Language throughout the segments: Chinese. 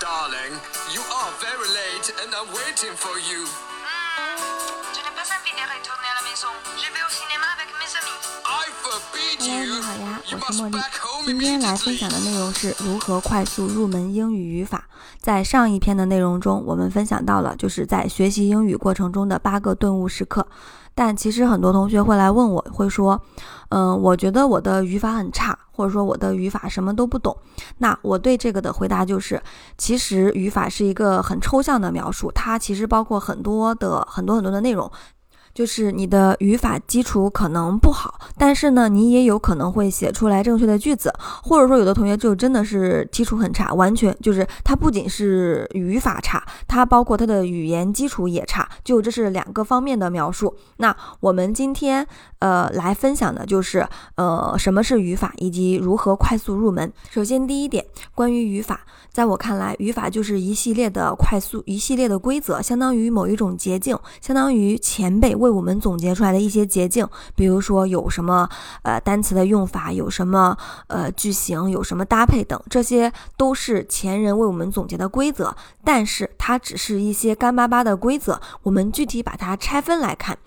darling. You are very late and i'm waiting for you. 是茉莉。今天来分享的内容是如何快速入门英语语法。在上一篇的内容中我们分享到了就是在学习英语过程中的八个顿悟时刻。但其实很多同学会来问我，会说，嗯、我觉得我的语法很差，或者说我的语法什么都不懂。那我对这个的回答就是，其实语法是一个很抽象的描述，它其实包括很多的很多很多的内容。就是你的语法基础可能不好，但是呢，你也有可能会写出来正确的句子，或者说有的同学就真的是基础很差，完全就是他不仅是语法差，他包括他的语言基础也差，就这是两个方面的描述。那我们今天呃来分享的就是呃什么是语法以及如何快速入门。首先第一点，关于语法，在我看来，语法就是一系列的快速一系列的规则，相当于某一种捷径，相当于前辈为我们总结出来的一些捷径。比如说有什么呃单词的用法，有什么呃句型，有什么搭配等，这些都是前人为我们总结的规则。但是它只是一些干巴巴的规则，我们具体把它拆分来看，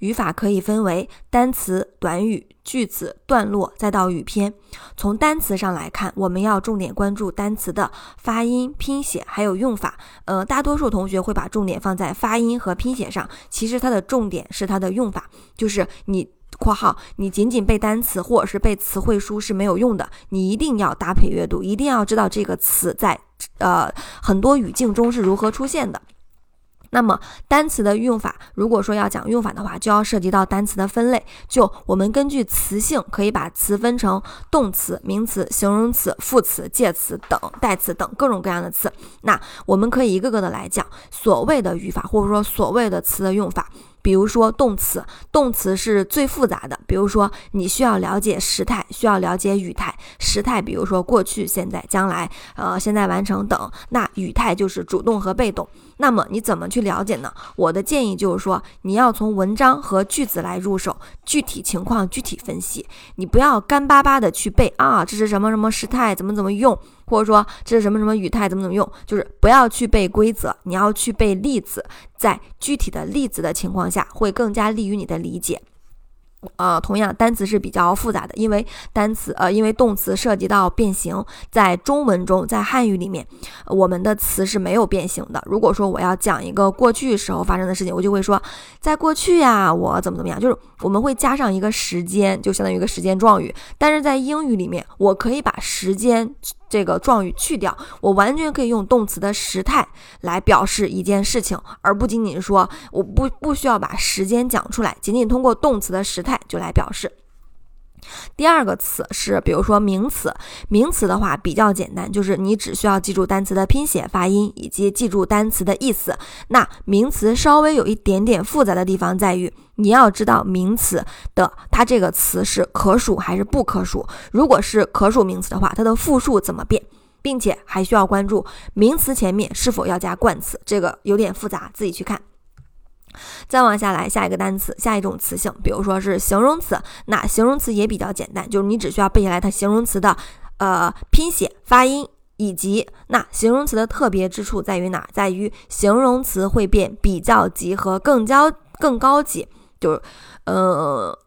语法可以分为单词、短语、句子、段落，再到语篇。从单词上来看，我们要重点关注单词的发音、拼写还有用法。呃，大多数同学会把重点放在发音和拼写上，其实它的重点是它的用法，就是你。（括号）你仅仅背单词或者是背词汇书是没有用的，你一定要搭配阅读，一定要知道这个词在呃很多语境中是如何出现的。那么单词的用法，如果说要讲用法的话，就要涉及到单词的分类。就我们根据词性，可以把词分成动词、名词、形容词、副词、介词等代词等各种各样的词。那我们可以一个个的来讲所谓的语法，或者说所谓的词的用法。比如说动词，动词是最复杂的。比如说，你需要了解时态，需要了解语态。时态，比如说过去、现在、将来，呃，现在完成等。那语态就是主动和被动。那么你怎么去了解呢？我的建议就是说，你要从文章和句子来入手，具体情况具体分析。你不要干巴巴的去背啊，这是什么什么时态，怎么怎么用，或者说这是什么什么语态，怎么怎么用，就是不要去背规则，你要去背例子，在具体的例子的情况下，会更加利于你的理解。呃，同样单词是比较复杂的，因为单词呃，因为动词涉及到变形，在中文中，在汉语里面，我们的词是没有变形的。如果说我要讲一个过去时候发生的事情，我就会说，在过去呀，我怎么怎么样，就是我们会加上一个时间，就相当于一个时间状语。但是在英语里面，我可以把时间这个状语去掉，我完全可以用动词的时态来表示一件事情，而不仅仅是说我不不需要把时间讲出来，仅仅通过动词的时态就来表示。第二个词是，比如说名词，名词的话比较简单，就是你只需要记住单词的拼写、发音以及记住单词的意思。那名词稍微有一点点复杂的地方在于，你要知道名词的它这个词是可数还是不可数。如果是可数名词的话，它的复数怎么变？并且还需要关注名词前面是否要加冠词，这个有点复杂，自己去看。再往下来，下一个单词，下一种词性，比如说是形容词，那形容词也比较简单，就是你只需要背下来它形容词的呃拼写、发音，以及那形容词的特别之处在于哪？在于形容词会变比较级和更高更高级，就是呃。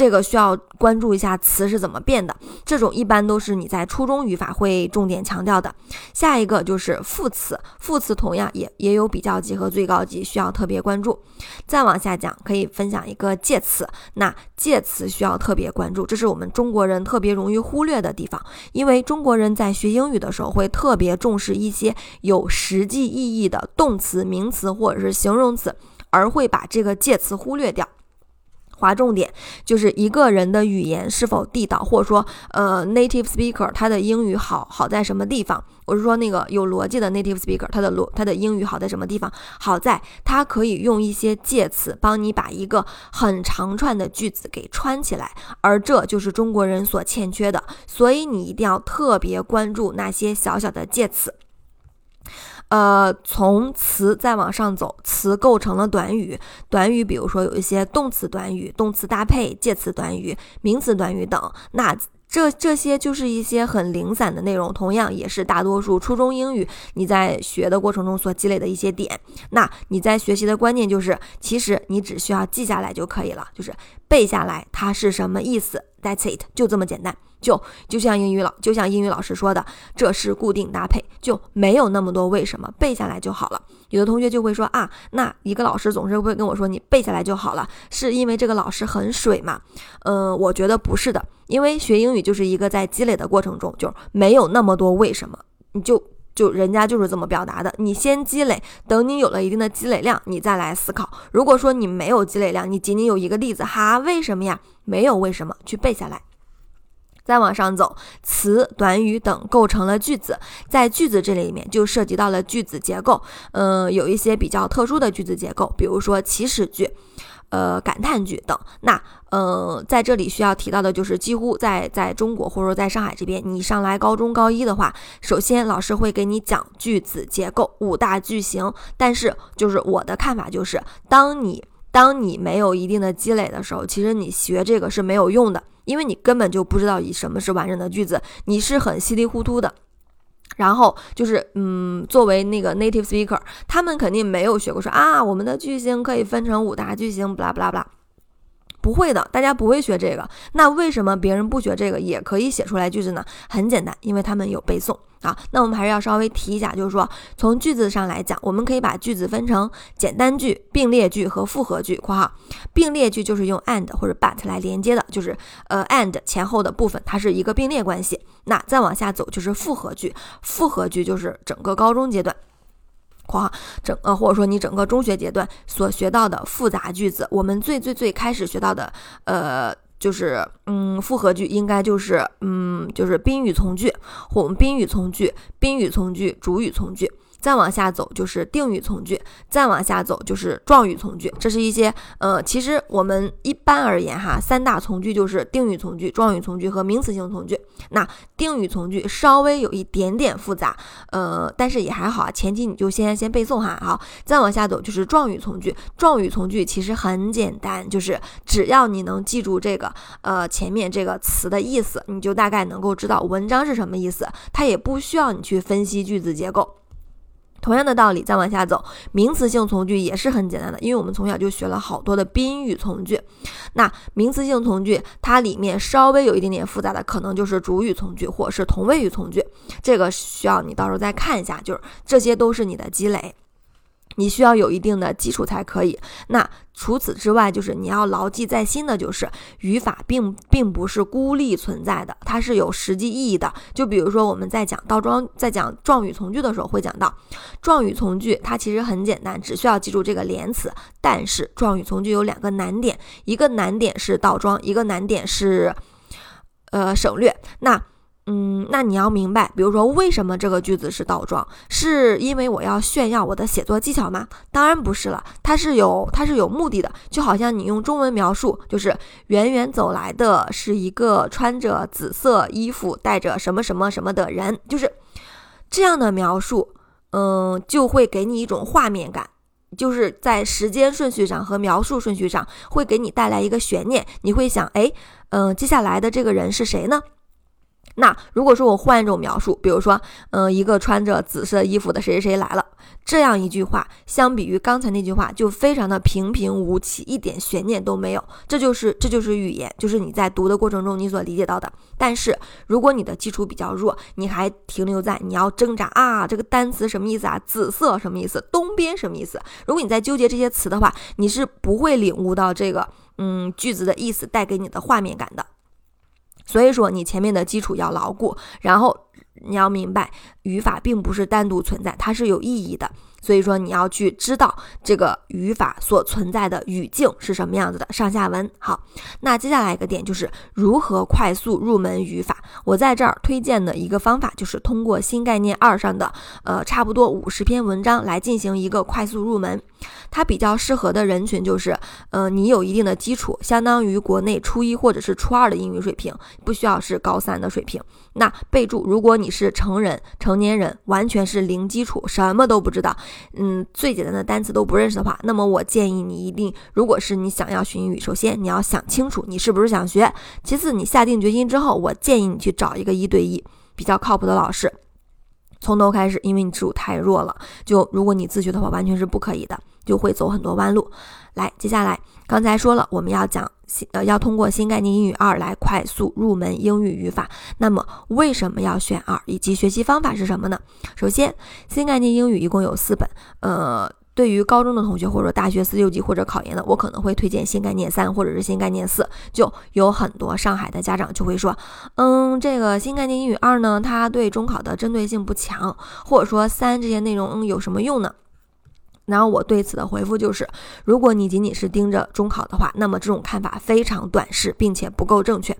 这个需要关注一下词是怎么变的，这种一般都是你在初中语法会重点强调的。下一个就是副词，副词同样也也有比较级和最高级，需要特别关注。再往下讲，可以分享一个介词，那介词需要特别关注，这是我们中国人特别容易忽略的地方，因为中国人在学英语的时候会特别重视一些有实际意义的动词、名词或者是形容词，而会把这个介词忽略掉。划重点就是一个人的语言是否地道，或者说，呃，native speaker 他的英语好好在什么地方？我是说那个有逻辑的 native speaker 他的逻他的英语好在什么地方？好在他可以用一些介词帮你把一个很长串的句子给串起来，而这就是中国人所欠缺的。所以你一定要特别关注那些小小的介词。呃，从词再往上走，词构成了短语。短语，比如说有一些动词短语、动词搭配、介词短语、名词短语等。那这这些就是一些很零散的内容，同样也是大多数初中英语你在学的过程中所积累的一些点。那你在学习的关键就是，其实你只需要记下来就可以了，就是背下来它是什么意思。That's it，就这么简单。就就像英语老就像英语老师说的，这是固定搭配，就没有那么多为什么，背下来就好了。有的同学就会说啊，那一个老师总是会跟我说你背下来就好了，是因为这个老师很水吗？嗯，我觉得不是的，因为学英语就是一个在积累的过程中，就没有那么多为什么，你就就人家就是这么表达的，你先积累，等你有了一定的积累量，你再来思考。如果说你没有积累量，你仅仅有一个例子哈，为什么呀？没有为什么，去背下来。再往上走，词、短语等构成了句子，在句子这里面就涉及到了句子结构，嗯，有一些比较特殊的句子结构，比如说祈使句、呃感叹句等。那，呃，在这里需要提到的就是，几乎在在中国或者说在上海这边，你上来高中高一的话，首先老师会给你讲句子结构五大句型，但是就是我的看法就是，当你当你没有一定的积累的时候，其实你学这个是没有用的。因为你根本就不知道以什么是完整的句子，你是很稀里糊涂的。然后就是，嗯，作为那个 native speaker，他们肯定没有学过说啊，我们的句型可以分成五大句型，blah blah blah。不会的，大家不会学这个。那为什么别人不学这个也可以写出来句子呢？很简单，因为他们有背诵啊。那我们还是要稍微提一下，就是说从句子上来讲，我们可以把句子分成简单句、并列句和复合句（括号并列句就是用 and 或者 but 来连接的，就是呃 and 前后的部分它是一个并列关系）。那再往下走就是复合句，复合句就是整个高中阶段。括号整呃，或者说你整个中学阶段所学到的复杂句子，我们最最最开始学到的，呃，就是嗯，复合句应该就是嗯，就是宾语从句，或我们宾语从句、宾语从句、主语从句。再往下走就是定语从句，再往下走就是状语从句。这是一些呃，其实我们一般而言哈，三大从句就是定语从句、状语从句和名词性从句。那定语从句稍微有一点点复杂，呃，但是也还好啊。前提你就先先背诵哈。好，再往下走就是状语从句。状语从句其实很简单，就是只要你能记住这个呃前面这个词的意思，你就大概能够知道文章是什么意思。它也不需要你去分析句子结构。同样的道理，再往下走，名词性从句也是很简单的，因为我们从小就学了好多的宾语从句。那名词性从句它里面稍微有一点点复杂的，可能就是主语从句或者是同位语从句，这个需要你到时候再看一下，就是这些都是你的积累。你需要有一定的基础才可以。那除此之外，就是你要牢记在心的，就是语法并并不是孤立存在的，它是有实际意义的。就比如说我们在讲倒装，在讲状语从句的时候，会讲到状语从句，它其实很简单，只需要记住这个连词。但是状语从句有两个难点，一个难点是倒装，一个难点是呃省略。那嗯，那你要明白，比如说为什么这个句子是倒装，是因为我要炫耀我的写作技巧吗？当然不是了，它是有它是有目的的，就好像你用中文描述，就是远远走来的是一个穿着紫色衣服、带着什么什么什么的人，就是这样的描述，嗯，就会给你一种画面感，就是在时间顺序上和描述顺序上会给你带来一个悬念，你会想，哎，嗯，接下来的这个人是谁呢？那如果说我换一种描述，比如说，嗯，一个穿着紫色衣服的谁谁谁来了，这样一句话，相比于刚才那句话，就非常的平平无奇，一点悬念都没有。这就是这就是语言，就是你在读的过程中你所理解到的。但是如果你的基础比较弱，你还停留在你要挣扎啊，这个单词什么意思啊？紫色什么意思？东边什么意思？如果你在纠结这些词的话，你是不会领悟到这个嗯句子的意思带给你的画面感的。所以说，你前面的基础要牢固，然后你要明白，语法并不是单独存在，它是有意义的。所以说，你要去知道这个语法所存在的语境是什么样子的，上下文。好，那接下来一个点就是如何快速入门语法。我在这儿推荐的一个方法就是通过新概念二上的呃差不多五十篇文章来进行一个快速入门。它比较适合的人群就是，呃，你有一定的基础，相当于国内初一或者是初二的英语水平，不需要是高三的水平。那备注，如果你是成人、成年人，完全是零基础，什么都不知道，嗯，最简单的单词都不认识的话，那么我建议你一定，如果是你想要学英语，首先你要想清楚你是不是想学，其次你下定决心之后，我建议你去找一个一对一比较靠谱的老师。从头开始，因为你基础太弱了，就如果你自学的话，完全是不可以的，就会走很多弯路。来，接下来刚才说了，我们要讲新呃，要通过新概念英语二来快速入门英语语法。那么为什么要选二，以及学习方法是什么呢？首先，新概念英语一共有四本，呃。对于高中的同学，或者大学四六级或者考研的，我可能会推荐新概念三或者是新概念四。就有很多上海的家长就会说，嗯，这个新概念英语二呢，它对中考的针对性不强，或者说三这些内容有什么用呢？然后我对此的回复就是，如果你仅仅是盯着中考的话，那么这种看法非常短视，并且不够正确。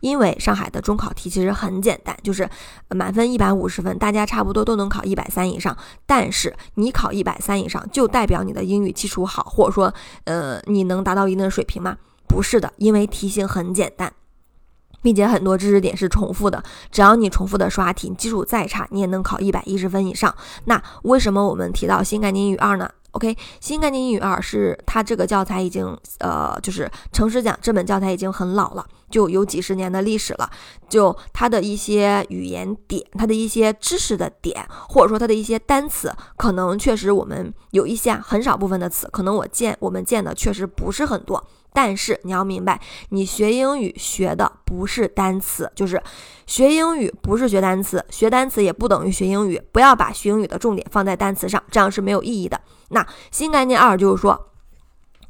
因为上海的中考题其实很简单，就是满分一百五十分，大家差不多都能考一百三以上。但是你考一百三以上，就代表你的英语基础好，或者说，呃，你能达到一定的水平吗？不是的，因为题型很简单。并且很多知识点是重复的，只要你重复的刷题，基础再差，你也能考一百一十分以上。那为什么我们提到新概念英语二呢？OK，新概念英语二是它这个教材已经呃，就是诚实讲，这本教材已经很老了，就有几十年的历史了。就它的一些语言点，它的一些知识的点，或者说它的一些单词，可能确实我们有一些很少部分的词，可能我见我们见的确实不是很多。但是你要明白，你学英语学的不是单词，就是学英语不是学单词，学单词也不等于学英语。不要把学英语的重点放在单词上，这样是没有意义的。那新概念二就是说。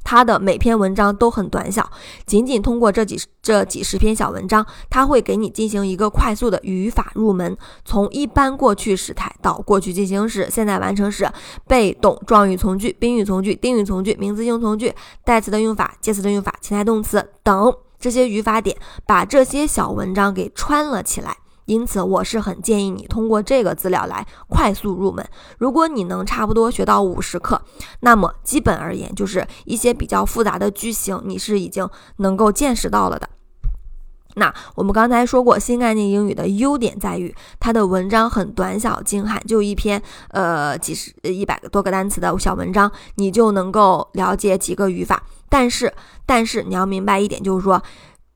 它的每篇文章都很短小，仅仅通过这几这几十篇小文章，它会给你进行一个快速的语法入门，从一般过去时态到过去进行时、现在完成时、被动状语从句、宾语从句、定语从句、名词性从句、代词的用法、介词的用法、情态动词等这些语法点，把这些小文章给串了起来。因此，我是很建议你通过这个资料来快速入门。如果你能差不多学到五十课，那么基本而言，就是一些比较复杂的句型，你是已经能够见识到了的。那我们刚才说过，新概念英语的优点在于它的文章很短小精悍，就一篇呃几十一百个多个单词的小文章，你就能够了解几个语法。但是，但是你要明白一点，就是说，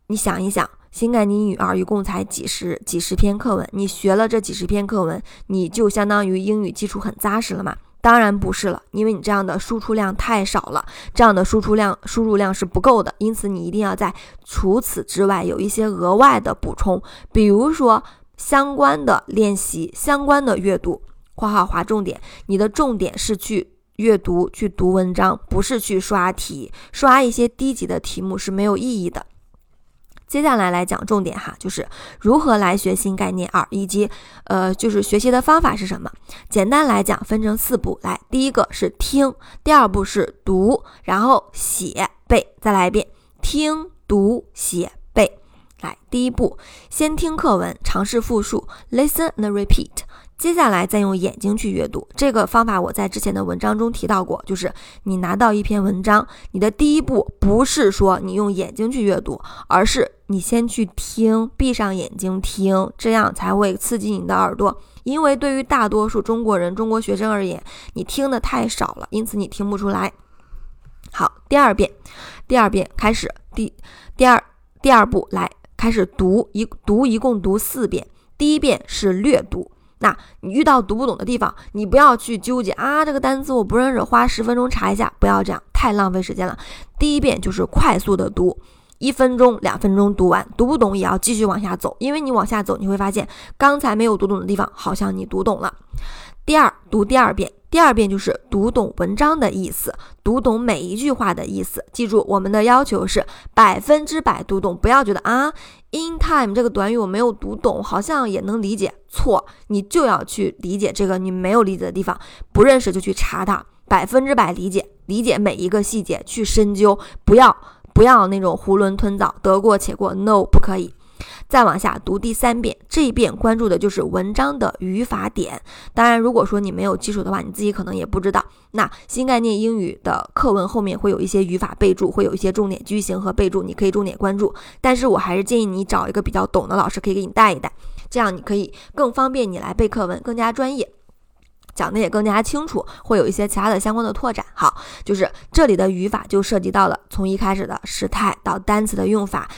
你想一想。新概念英语二一共才几十几十篇课文，你学了这几十篇课文，你就相当于英语基础很扎实了嘛？当然不是了，因为你这样的输出量太少了，这样的输出量输入量是不够的，因此你一定要在除此之外有一些额外的补充，比如说相关的练习、相关的阅读。括号划重点，你的重点是去阅读、去读文章，不是去刷题，刷一些低级的题目是没有意义的。接下来来讲重点哈，就是如何来学新概念二，以及呃，就是学习的方法是什么？简单来讲，分成四步。来，第一个是听，第二步是读，然后写背。再来一遍，听读写背。来，第一步，先听课文，尝试复述，listen and repeat。接下来再用眼睛去阅读，这个方法我在之前的文章中提到过，就是你拿到一篇文章，你的第一步不是说你用眼睛去阅读，而是你先去听，闭上眼睛听，这样才会刺激你的耳朵。因为对于大多数中国人、中国学生而言，你听的太少了，因此你听不出来。好，第二遍，第二遍开始，第第二第二步来开始读一读，一共读四遍，第一遍是略读。那你遇到读不懂的地方，你不要去纠结啊，这个单词我不认识，花十分钟查一下，不要这样，太浪费时间了。第一遍就是快速的读，一分钟、两分钟读完，读不懂也要继续往下走，因为你往下走，你会发现刚才没有读懂的地方，好像你读懂了。第二，读第二遍。第二遍就是读懂文章的意思，读懂每一句话的意思。记住，我们的要求是百分之百读懂，不要觉得啊，in time 这个短语我没有读懂，好像也能理解。错，你就要去理解这个你没有理解的地方，不认识就去查它，百分之百理解，理解每一个细节，去深究，不要不要那种囫囵吞枣，得过且过，no，不可以。再往下读第三遍，这一遍关注的就是文章的语法点。当然，如果说你没有基础的话，你自己可能也不知道。那新概念英语的课文后面会有一些语法备注，会有一些重点句型和备注，你可以重点关注。但是我还是建议你找一个比较懂的老师，可以给你带一带，这样你可以更方便你来背课文，更加专业。讲的也更加清楚，会有一些其他的相关的拓展。好，就是这里的语法就涉及到了从一开始的时态到单词的用法，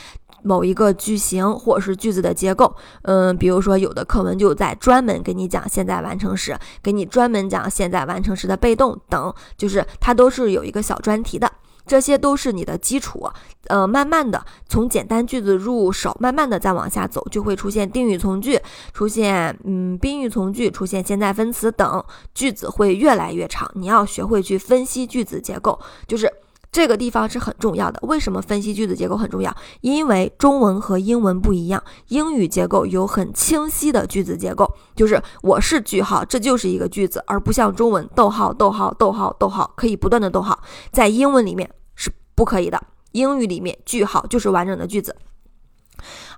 某一个句型或者是句子的结构。嗯，比如说有的课文就在专门给你讲现在完成时，给你专门讲现在完成时的被动等，就是它都是有一个小专题的。这些都是你的基础，呃，慢慢的从简单句子入手，慢慢的再往下走，就会出现定语从句，出现嗯宾语从句，出现现在分词等，句子会越来越长。你要学会去分析句子结构，就是这个地方是很重要的。为什么分析句子结构很重要？因为中文和英文不一样，英语结构有很清晰的句子结构，就是我是句号，这就是一个句子，而不像中文逗号逗号逗号逗号可以不断的逗号，在英文里面是。不可以的，英语里面句号就是完整的句子。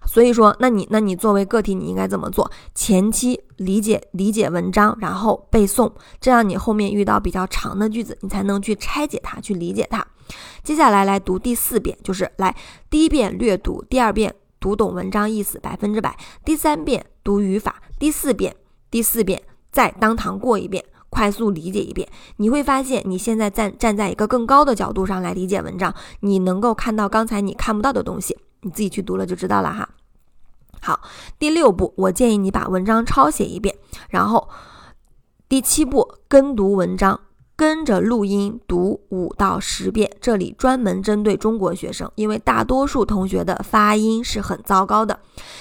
所以说，那你那你作为个体，你应该怎么做？前期理解理解文章，然后背诵，这样你后面遇到比较长的句子，你才能去拆解它，去理解它。接下来来读第四遍，就是来第一遍略读，第二遍读懂文章意思百分之百，第三遍读语法，第四遍第四遍再当堂过一遍。快速理解一遍，你会发现你现在站站在一个更高的角度上来理解文章，你能够看到刚才你看不到的东西，你自己去读了就知道了哈。好，第六步，我建议你把文章抄写一遍，然后第七步跟读文章。跟着录音读五到十遍，这里专门针对中国学生，因为大多数同学的发音是很糟糕的，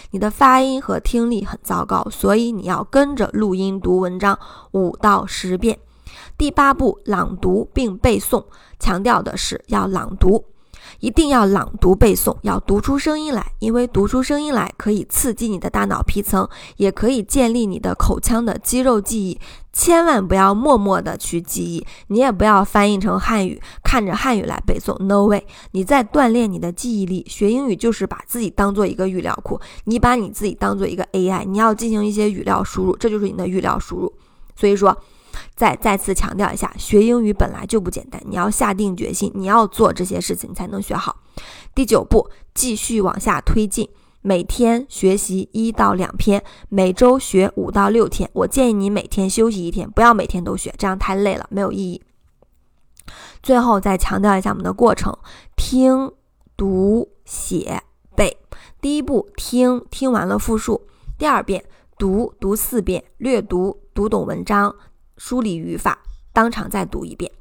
你的发音和听力很糟糕，所以你要跟着录音读文章五到十遍。第八步，朗读并背诵，强调的是要朗读。一定要朗读背诵，要读出声音来，因为读出声音来可以刺激你的大脑皮层，也可以建立你的口腔的肌肉记忆。千万不要默默的去记忆，你也不要翻译成汉语，看着汉语来背诵。No way！你在锻炼你的记忆力。学英语就是把自己当做一个语料库，你把你自己当做一个 AI，你要进行一些语料输入，这就是你的语料输入。所以说。再再次强调一下，学英语本来就不简单，你要下定决心，你要做这些事情才能学好。第九步，继续往下推进，每天学习一到两篇，每周学五到六天。我建议你每天休息一天，不要每天都学，这样太累了，没有意义。最后再强调一下我们的过程：听、读、写、背。第一步，听，听完了复述；第二遍，读，读四遍，略读，读懂文章。梳理语法，当场再读一遍，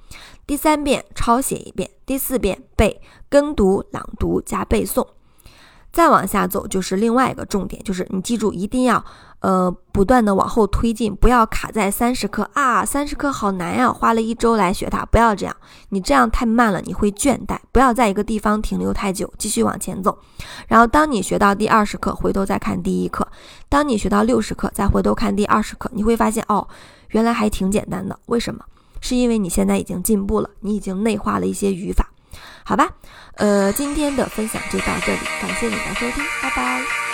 第三遍抄写一遍，第四遍背跟读、朗读加背诵。再往下走就是另外一个重点，就是你记住一定要呃不断的往后推进，不要卡在三十课啊，三十课好难呀，花了一周来学它，不要这样，你这样太慢了，你会倦怠。不要在一个地方停留太久，继续往前走。然后当你学到第二十课，回头再看第一课；当你学到六十课，再回头看第二十课，你会发现哦，原来还挺简单的。为什么？是因为你现在已经进步了，你已经内化了一些语法。好吧，呃，今天的分享就到这里，感谢你的收听，拜拜。